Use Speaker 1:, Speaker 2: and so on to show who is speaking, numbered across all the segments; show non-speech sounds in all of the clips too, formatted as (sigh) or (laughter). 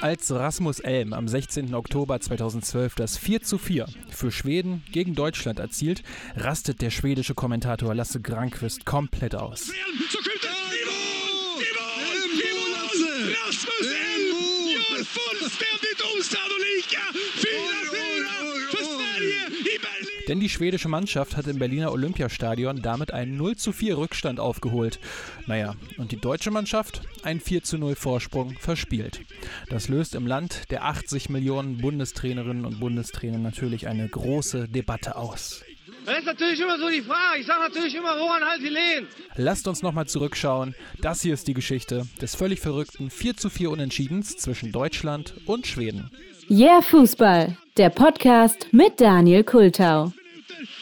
Speaker 1: Als Rasmus Elm am 16. Oktober 2012 das 4 zu 4 für Schweden gegen Deutschland erzielt, rastet der schwedische Kommentator Lasse Granqvist komplett aus. Rasmus Elm! Gör fullständigt osannolika 4-4 Denn die schwedische Mannschaft hat im Berliner Olympiastadion damit einen 0 zu 4 Rückstand aufgeholt. Naja, und die deutsche Mannschaft einen 4 zu 0 Vorsprung verspielt. Das löst im Land der 80 Millionen Bundestrainerinnen und Bundestrainer natürlich eine große Debatte aus.
Speaker 2: Das ist natürlich immer so die Frage. Ich sage natürlich immer, woran halt die lehnen.
Speaker 1: Lasst uns nochmal zurückschauen. Das hier ist die Geschichte des völlig verrückten 4 zu 4 Unentschiedens zwischen Deutschland und Schweden.
Speaker 3: Yeah Fußball, der Podcast mit Daniel Kultau.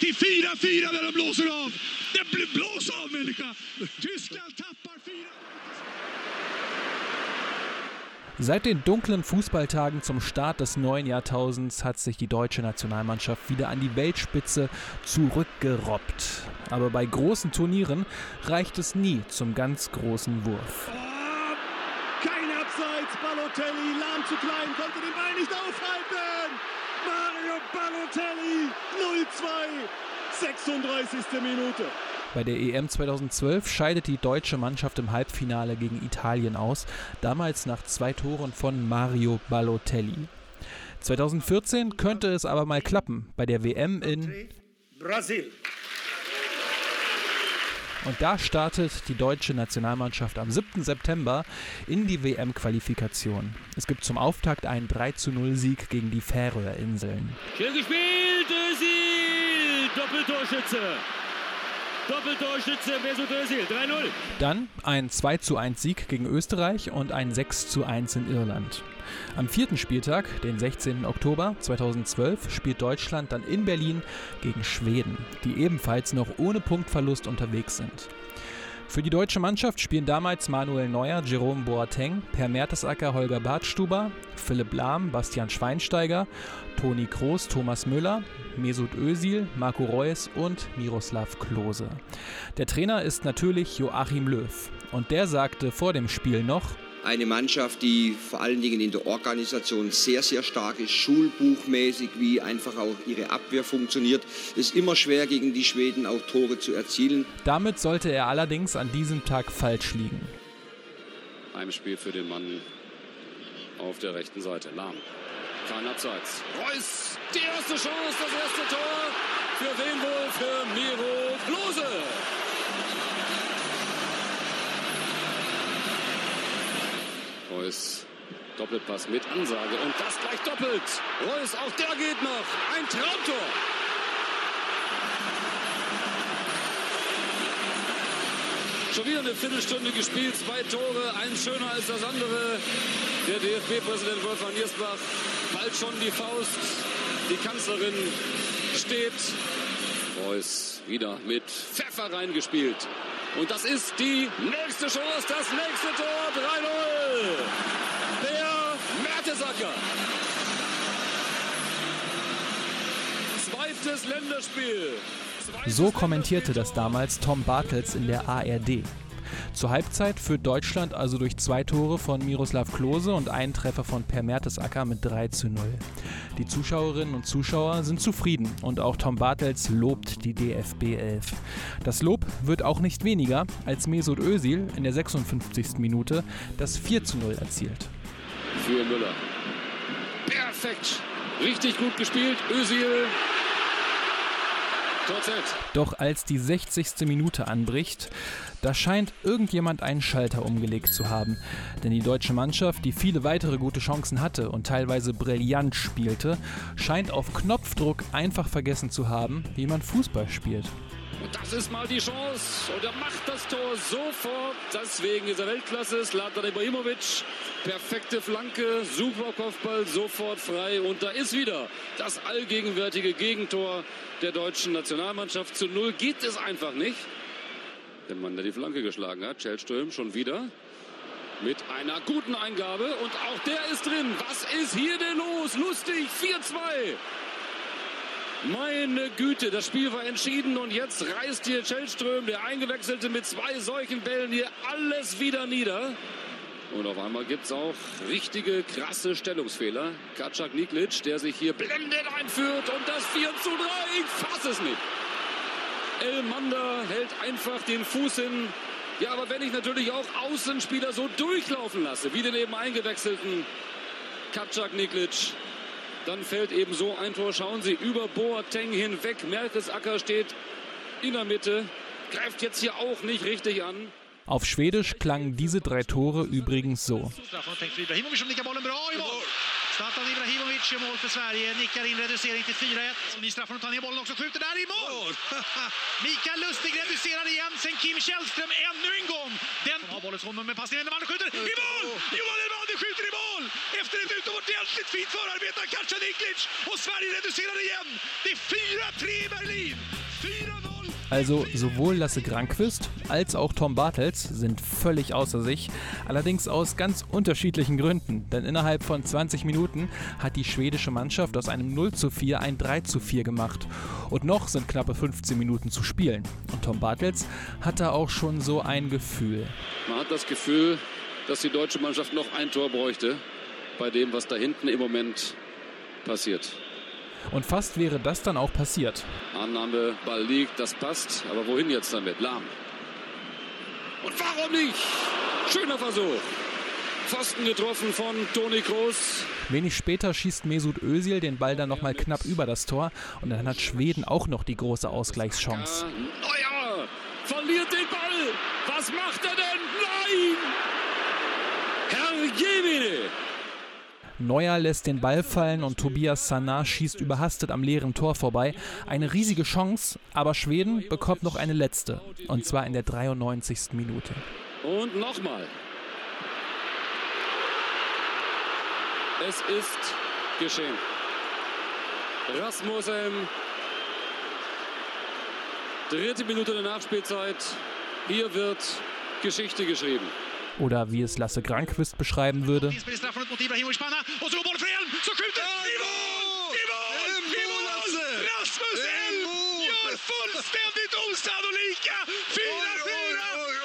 Speaker 1: Die 4-4 när de blåser av. Det blåser av människa. Tyskland tappar 4 Seit den dunklen Fußballtagen zum Start des neuen Jahrtausends hat sich die deutsche Nationalmannschaft wieder an die Weltspitze zurückgerobbt. Aber bei großen Turnieren reicht es nie zum ganz großen Wurf.
Speaker 4: kein Abseits, Balotelli, lahm zu klein, konnte den Ball nicht aufhalten. Mario Balotelli, 0-2, 36. Minute.
Speaker 1: Bei der EM 2012 scheidet die deutsche Mannschaft im Halbfinale gegen Italien aus, damals nach zwei Toren von Mario Balotelli. 2014 könnte es aber mal klappen bei der WM in Brasil. Und da startet die deutsche Nationalmannschaft am 7. September in die WM-Qualifikation. Es gibt zum Auftakt einen 30 Sieg gegen die Färöerinseln.
Speaker 5: Schön gespielt, Özil, Doppeltorschütze. Doppeltorschütze Mesut Özil, 3-0.
Speaker 1: Dann ein 2 1 Sieg gegen Österreich und ein 6 1 in Irland. Am vierten Spieltag, den 16. Oktober 2012, spielt Deutschland dann in Berlin gegen Schweden, die ebenfalls noch ohne Punktverlust unterwegs sind. Für die deutsche Mannschaft spielen damals Manuel Neuer, Jerome Boateng, Per Mertesacker, Holger Badstuber, Philipp Lahm, Bastian Schweinsteiger, Toni Kroos, Thomas Müller, Mesut Özil, Marco Reus und Miroslav Klose. Der Trainer ist natürlich Joachim Löw und der sagte vor dem Spiel noch,
Speaker 6: eine Mannschaft, die vor allen Dingen in der Organisation sehr, sehr stark ist, schulbuchmäßig, wie einfach auch ihre Abwehr funktioniert. Es ist immer schwer, gegen die Schweden auch Tore zu erzielen.
Speaker 1: Damit sollte er allerdings an diesem Tag falsch liegen.
Speaker 7: Heimspiel für den Mann auf der rechten Seite. Lahm. Kein Abseits. Reus, die erste Chance, das erste Tor. Für wen wohl? Für Miro Klose. Reus Doppelpass mit Ansage und das gleich doppelt. Reus, auch der geht noch. Ein Traumtor. Schon wieder eine Viertelstunde gespielt, zwei Tore, eins schöner als das andere. Der DFB-Präsident Wolfgang Niersbach bald schon die Faust. Die Kanzlerin steht. Reus wieder mit Pfeffer reingespielt. Und das ist die nächste Chance, das nächste Tor, 3-0. Der Mertesacker. Zweites Länderspiel.
Speaker 1: So kommentierte das damals Tom Bartels in der ARD. Zur Halbzeit führt Deutschland also durch zwei Tore von Miroslav Klose und einen Treffer von Per Mertesacker mit 3 zu 0. Die Zuschauerinnen und Zuschauer sind zufrieden und auch Tom Bartels lobt die DFB 11. Das Lob wird auch nicht weniger, als Mesut Özil in der 56. Minute das 4 zu 0 erzielt.
Speaker 7: Für Müller. Perfekt. Richtig gut gespielt. Özil
Speaker 1: doch als die 60. Minute anbricht, da scheint irgendjemand einen Schalter umgelegt zu haben. Denn die deutsche Mannschaft, die viele weitere gute Chancen hatte und teilweise brillant spielte, scheint auf Knopfdruck einfach vergessen zu haben, wie man Fußball spielt.
Speaker 7: Und das ist mal die Chance. Und er macht das Tor sofort. Deswegen ist er Weltklasse. Slatan Ibrahimovic. Perfekte Flanke. Super Kopfball. Sofort frei. Und da ist wieder das allgegenwärtige Gegentor der deutschen Nationalmannschaft. Zu Null geht es einfach nicht. Der Mann, der die Flanke geschlagen hat. Schellström schon wieder. Mit einer guten Eingabe. Und auch der ist drin. Was ist hier denn los? Lustig. 4-2. Meine Güte, das Spiel war entschieden und jetzt reißt hier Schellström, der Eingewechselte mit zwei solchen Bällen hier alles wieder nieder. Und auf einmal gibt es auch richtige krasse Stellungsfehler. Kaczak Niklic, der sich hier blendet einführt und das 4 zu 3. Ich fasse es nicht. Elmander hält einfach den Fuß hin. Ja, aber wenn ich natürlich auch Außenspieler so durchlaufen lasse, wie den eben eingewechselten Kaczak Niklic, dann fällt eben so ein Tor. Schauen Sie über Boateng hinweg. Mertesacker steht in der Mitte, greift jetzt hier auch nicht richtig an.
Speaker 1: Auf Schwedisch klangen diese drei Tore übrigens so.
Speaker 2: Zlatan Ibrahimovic gör mål för Sverige, nickar in reducering till 4-1. Ny straff och tar ner bollen också, skjuter där i mål! (laughs) Mikael Lustig reducerar igen, sen Kim Källström ännu en gång. Den har bollen som med passningen, Elmander skjuter i mål! Johan Elmander skjuter i mål! Efter ett utomordentligt fint förarbete av Katja Niklic och Sverige reducerar igen. Det är 4-3 i Berlin! 4-0!
Speaker 1: Also sowohl Lasse Granqvist als auch Tom Bartels sind völlig außer sich, allerdings aus ganz unterschiedlichen Gründen. Denn innerhalb von 20 Minuten hat die schwedische Mannschaft aus einem 0 zu 4 ein 3 zu 4 gemacht. Und noch sind knappe 15 Minuten zu spielen. Und Tom Bartels hatte auch schon so ein Gefühl.
Speaker 7: Man hat das Gefühl, dass die deutsche Mannschaft noch ein Tor bräuchte bei dem, was da hinten im Moment passiert.
Speaker 1: Und fast wäre das dann auch passiert.
Speaker 7: Annahme, Ball liegt, das passt. Aber wohin jetzt damit? Lahm. Und warum nicht? Schöner Versuch. Pfosten getroffen von Toni Kroos.
Speaker 1: Wenig später schießt Mesut Özil den Ball dann nochmal knapp über das Tor und dann hat Schweden auch noch die große Ausgleichschance.
Speaker 7: Neuer verliert den Ball. Was macht er denn? Nein! Herr Jemine!
Speaker 1: Neuer lässt den Ball fallen und Tobias Sana schießt überhastet am leeren Tor vorbei. Eine riesige Chance, aber Schweden bekommt noch eine letzte. Und zwar in der 93. Minute.
Speaker 7: Und nochmal. Es ist geschehen. Rasmussen. Dritte Minute der Nachspielzeit. Hier wird Geschichte geschrieben.
Speaker 1: Oder wie es Lasse Granqvist beschreiben würde.
Speaker 2: Inspel i straffområdet mot Ibrahimovic panna och så går bollen för Elm, så skjuter! I mål! I mål! I mål! Rasmus Elm gör fullständigt osannolika 4-4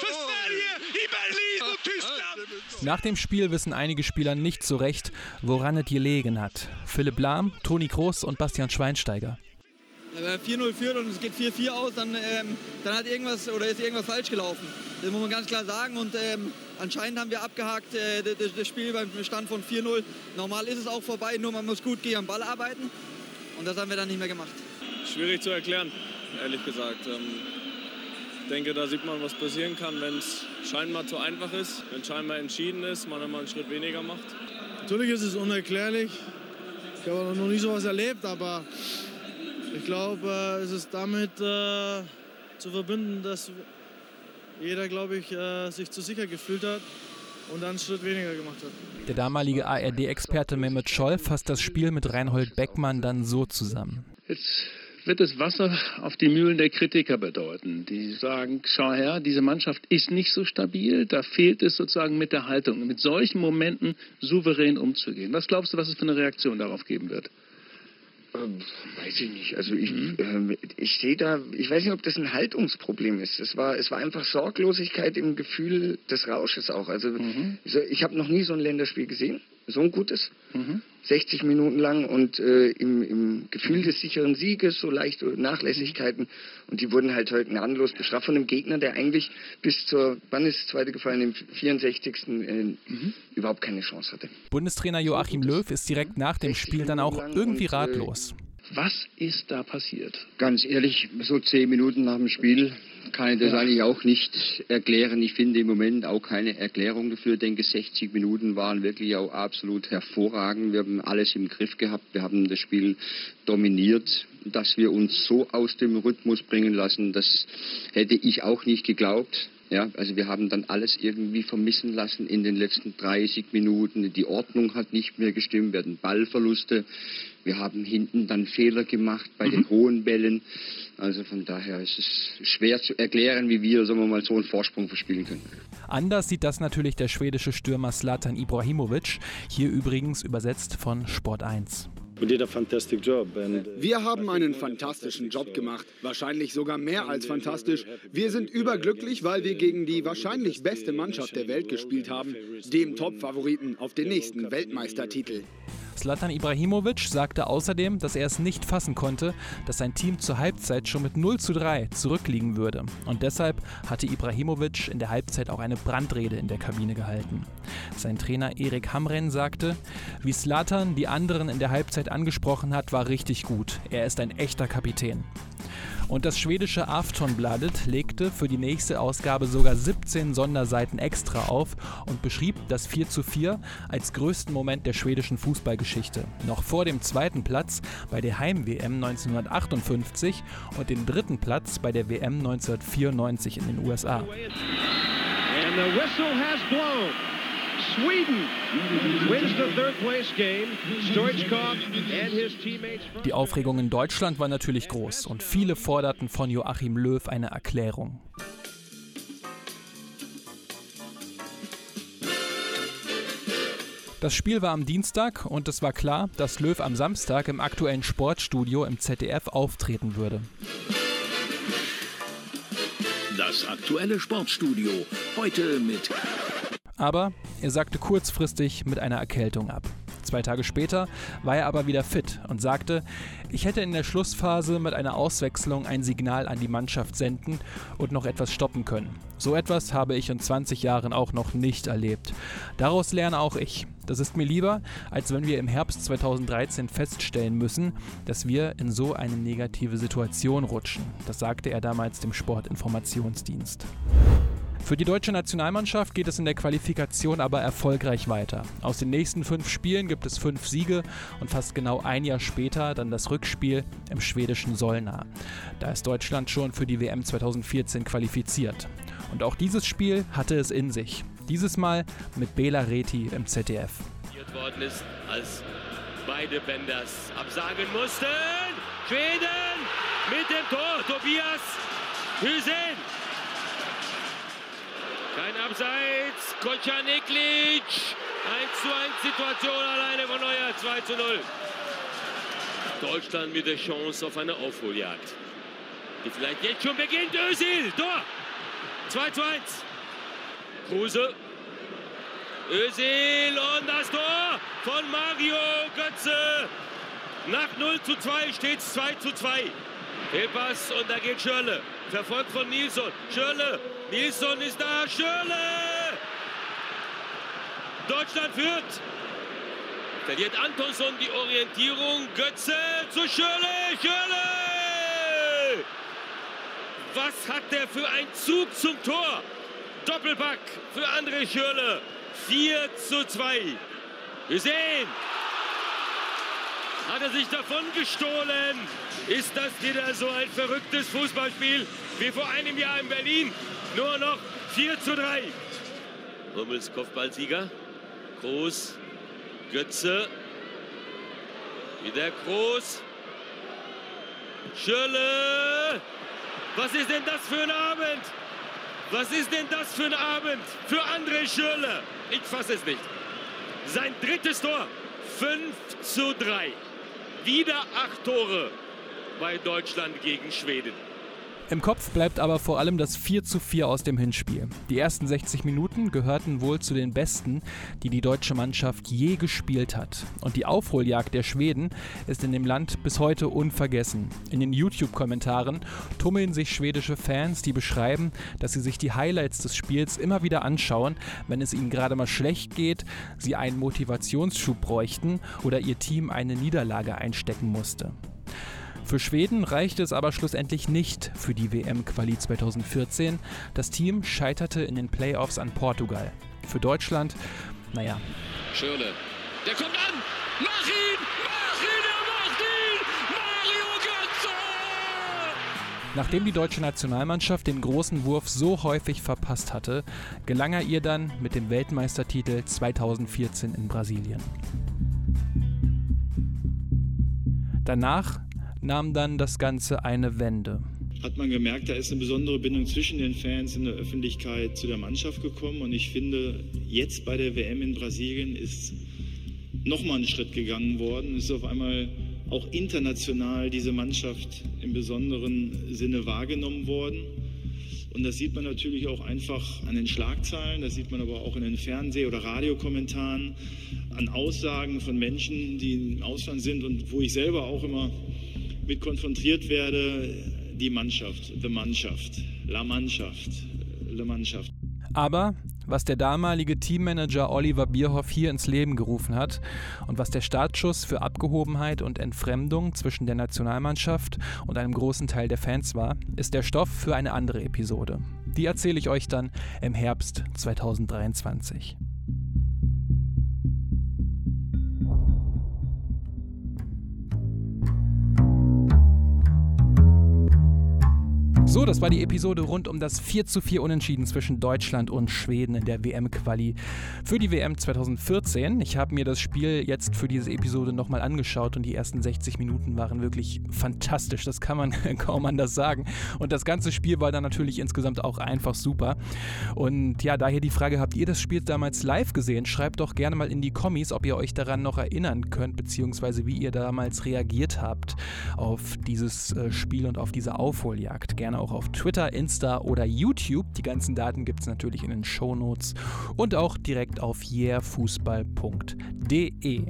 Speaker 2: för Sverige i Berlin mot Tyskland!
Speaker 1: Nach dem Spiel wissen einige Spieler nicht so recht, woran es gelegen hat. Philipp Lahm, Toni Kroos und Bastian Schweinsteiger.
Speaker 8: Wenn man 4-0 führt und es geht 4-4 aus, dann, ähm, dann hat irgendwas oder ist irgendwas falsch gelaufen. Das muss man ganz klar sagen. Und ähm, anscheinend haben wir abgehakt äh, das, das Spiel beim Stand von 4-0. Normal ist es auch vorbei, nur man muss gut gegen am Ball arbeiten. Und das haben wir dann nicht mehr gemacht.
Speaker 9: Schwierig zu erklären, ehrlich gesagt. Ähm, ich denke, da sieht man, was passieren kann, wenn es scheinbar zu einfach ist, wenn scheinbar entschieden ist, man immer einen Schritt weniger macht.
Speaker 10: Natürlich ist es unerklärlich. Ich habe noch nie sowas erlebt, aber ich glaube, es ist damit äh, zu verbinden, dass jeder, glaube ich, äh, sich zu sicher gefühlt hat und dann einen Schritt weniger gemacht hat.
Speaker 1: Der damalige ARD-Experte Mehmet Scholl fasst das Spiel mit Reinhold Beckmann dann so zusammen.
Speaker 11: Jetzt wird es Wasser auf die Mühlen der Kritiker bedeuten, die sagen, schau her, diese Mannschaft ist nicht so stabil, da fehlt es sozusagen mit der Haltung, mit solchen Momenten souverän umzugehen. Was glaubst du, was es für eine Reaktion darauf geben wird?
Speaker 12: Ähm, weiß ich nicht. Also ich, äh, ich sehe da, ich weiß nicht, ob das ein Haltungsproblem ist. Es war, es war einfach Sorglosigkeit im Gefühl des Rausches auch. Also so, ich habe noch nie so ein Länderspiel gesehen, so ein gutes. 60 Minuten lang und äh, im, im Gefühl des sicheren Sieges, so leichte Nachlässigkeiten. Und die wurden halt heute gnadenlos bestraft von einem Gegner, der eigentlich bis zur, wann ist das zweite gefallen, im 64. Äh, überhaupt keine Chance hatte.
Speaker 1: Bundestrainer Joachim Löw ist direkt nach dem Spiel dann auch irgendwie ratlos.
Speaker 11: Was ist da passiert?
Speaker 13: Ganz ehrlich, so zehn Minuten nach dem Spiel kann ich das eigentlich auch nicht erklären. Ich finde im Moment auch keine Erklärung dafür. Ich denke, 60 Minuten waren wirklich auch absolut hervorragend. Wir haben alles im Griff gehabt. Wir haben das Spiel dominiert. Dass wir uns so aus dem Rhythmus bringen lassen, das hätte ich auch nicht geglaubt. Ja, also wir haben dann alles irgendwie vermissen lassen in den letzten 30 Minuten. Die Ordnung hat nicht mehr gestimmt. Wir hatten Ballverluste. Wir haben hinten dann Fehler gemacht bei den hohen Bällen. Also von daher ist es schwer zu erklären, wie wir, sagen wir mal, so einen Vorsprung verspielen können.
Speaker 1: Anders sieht das natürlich der schwedische Stürmer Zlatan Ibrahimovic, hier übrigens übersetzt von Sport 1.
Speaker 14: Wir haben einen fantastischen Job gemacht, wahrscheinlich sogar mehr als fantastisch. Wir sind überglücklich, weil wir gegen die wahrscheinlich beste Mannschaft der Welt gespielt haben, dem Top-Favoriten auf den nächsten Weltmeistertitel.
Speaker 1: Zlatan Ibrahimovic sagte außerdem, dass er es nicht fassen konnte, dass sein Team zur Halbzeit schon mit 0 zu 3 zurückliegen würde. Und deshalb hatte Ibrahimovic in der Halbzeit auch eine Brandrede in der Kabine gehalten. Sein Trainer Erik Hamren sagte, wie Zlatan die anderen in der Halbzeit angesprochen hat, war richtig gut. Er ist ein echter Kapitän. Und das schwedische Aftonbladet legte für die nächste Ausgabe sogar 17 Sonderseiten extra auf und beschrieb das 4 zu 4 als größten Moment der schwedischen Fußballgeschichte. Noch vor dem zweiten Platz bei der Heim-WM 1958 und dem dritten Platz bei der WM 1994 in den USA. And the whistle has blown. Die Aufregung in Deutschland war natürlich groß und viele forderten von Joachim Löw eine Erklärung. Das Spiel war am Dienstag und es war klar, dass Löw am Samstag im aktuellen Sportstudio im ZDF auftreten würde.
Speaker 15: Das aktuelle Sportstudio heute mit
Speaker 1: aber er sagte kurzfristig mit einer Erkältung ab. Zwei Tage später war er aber wieder fit und sagte, ich hätte in der Schlussphase mit einer Auswechslung ein Signal an die Mannschaft senden und noch etwas stoppen können. So etwas habe ich in 20 Jahren auch noch nicht erlebt. Daraus lerne auch ich. Das ist mir lieber, als wenn wir im Herbst 2013 feststellen müssen, dass wir in so eine negative Situation rutschen. Das sagte er damals dem Sportinformationsdienst. Für die deutsche Nationalmannschaft geht es in der Qualifikation aber erfolgreich weiter. Aus den nächsten fünf Spielen gibt es fünf Siege und fast genau ein Jahr später dann das Rückspiel im schwedischen Solna. Da ist Deutschland schon für die WM 2014 qualifiziert. Und auch dieses Spiel hatte es in sich. Dieses Mal mit Bela Reti im ZDF.
Speaker 5: worden ist, als beide Benders absagen mussten. Schweden mit dem Tor. Tobias Hüsen kein Abseits. Kochaniklic. 1 zu 1 Situation alleine von Neuer. 2 zu 0. Deutschland mit der Chance auf eine Aufholjagd. Die vielleicht jetzt schon beginnt. Özil. Tor. 2 zu 1. Kruse. Özil und das Tor von Mario Götze. Nach 0 zu 2 steht es 2 zu 2. Fehlpass und da geht Schörle. Verfolgt von Nilsson. Schörle. Nilsson ist da. Schörle. Deutschland führt. Verliert Antonsson die Orientierung. Götze zu Schörle. Schörle. Was hat der für einen Zug zum Tor? Doppelpack für André Schürle. 4 zu 2. Wir sehen. Hat er sich davon gestohlen? Ist das wieder so ein verrücktes Fußballspiel wie vor einem Jahr in Berlin? Nur noch 4 zu 3. Hummels Kopfballsieger. Groß. Götze. Wieder Groß. Schürle. Was ist denn das für ein Abend? Was ist denn das für ein Abend für André Schürle? Ich fasse es nicht. Sein drittes Tor. 5 zu 3. Wieder acht Tore bei Deutschland gegen Schweden.
Speaker 1: Im Kopf bleibt aber vor allem das 4 zu 4 aus dem Hinspiel. Die ersten 60 Minuten gehörten wohl zu den besten, die die deutsche Mannschaft je gespielt hat. Und die Aufholjagd der Schweden ist in dem Land bis heute unvergessen. In den YouTube-Kommentaren tummeln sich schwedische Fans, die beschreiben, dass sie sich die Highlights des Spiels immer wieder anschauen, wenn es ihnen gerade mal schlecht geht, sie einen Motivationsschub bräuchten oder ihr Team eine Niederlage einstecken musste. Für Schweden reichte es aber schlussendlich nicht für die WM-Quali 2014. Das Team scheiterte in den Playoffs an Portugal. Für Deutschland, naja.
Speaker 7: Schirle, der kommt an! Mach ihn! Mach ihn! Er macht ihn! Mario Götze!
Speaker 1: Nachdem die deutsche Nationalmannschaft den großen Wurf so häufig verpasst hatte, gelang er ihr dann mit dem Weltmeistertitel 2014 in Brasilien. Danach nahm dann das Ganze eine Wende.
Speaker 16: Hat man gemerkt, da ist eine besondere Bindung zwischen den Fans in der Öffentlichkeit zu der Mannschaft gekommen. Und ich finde, jetzt bei der WM in Brasilien ist nochmal einen Schritt gegangen worden. Es ist auf einmal auch international diese Mannschaft im besonderen Sinne wahrgenommen worden. Und das sieht man natürlich auch einfach an den Schlagzeilen, das sieht man aber auch in den Fernseh- oder Radiokommentaren, an Aussagen von Menschen, die im Ausland sind und wo ich selber auch immer mit konfrontiert werde, die Mannschaft, the Mannschaft, la Mannschaft, la Mannschaft.
Speaker 1: Aber was der damalige Teammanager Oliver Bierhoff hier ins Leben gerufen hat und was der Startschuss für Abgehobenheit und Entfremdung zwischen der Nationalmannschaft und einem großen Teil der Fans war, ist der Stoff für eine andere Episode. Die erzähle ich euch dann im Herbst 2023. So, das war die Episode rund um das 4 zu 4 Unentschieden zwischen Deutschland und Schweden in der WM-Quali für die WM 2014. Ich habe mir das Spiel jetzt für diese Episode nochmal angeschaut und die ersten 60 Minuten waren wirklich fantastisch. Das kann man (laughs) kaum anders sagen. Und das ganze Spiel war dann natürlich insgesamt auch einfach super. Und ja, daher die Frage, habt ihr das Spiel damals live gesehen? Schreibt doch gerne mal in die Kommis, ob ihr euch daran noch erinnern könnt, beziehungsweise wie ihr damals reagiert habt auf dieses äh, Spiel und auf diese Aufholjagd. Gerne auch auf Twitter, Insta oder YouTube. Die ganzen Daten gibt es natürlich in den Shownotes und auch direkt auf yeahfußball.de.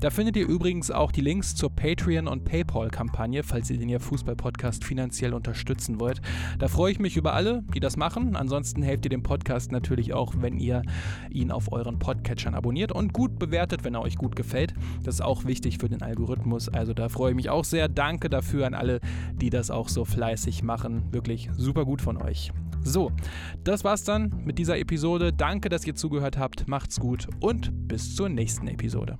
Speaker 1: Da findet ihr übrigens auch die Links zur Patreon- und PayPal-Kampagne, falls ihr den Ihr Fußball-Podcast finanziell unterstützen wollt. Da freue ich mich über alle, die das machen. Ansonsten helft ihr dem Podcast natürlich auch, wenn ihr ihn auf euren Podcatchern abonniert und gut bewertet, wenn er euch gut gefällt. Das ist auch wichtig für den Algorithmus. Also da freue ich mich auch sehr. Danke dafür an alle, die das auch so fleißig machen wirklich super gut von euch. So, das war's dann mit dieser Episode. Danke, dass ihr zugehört habt. Macht's gut und bis zur nächsten Episode.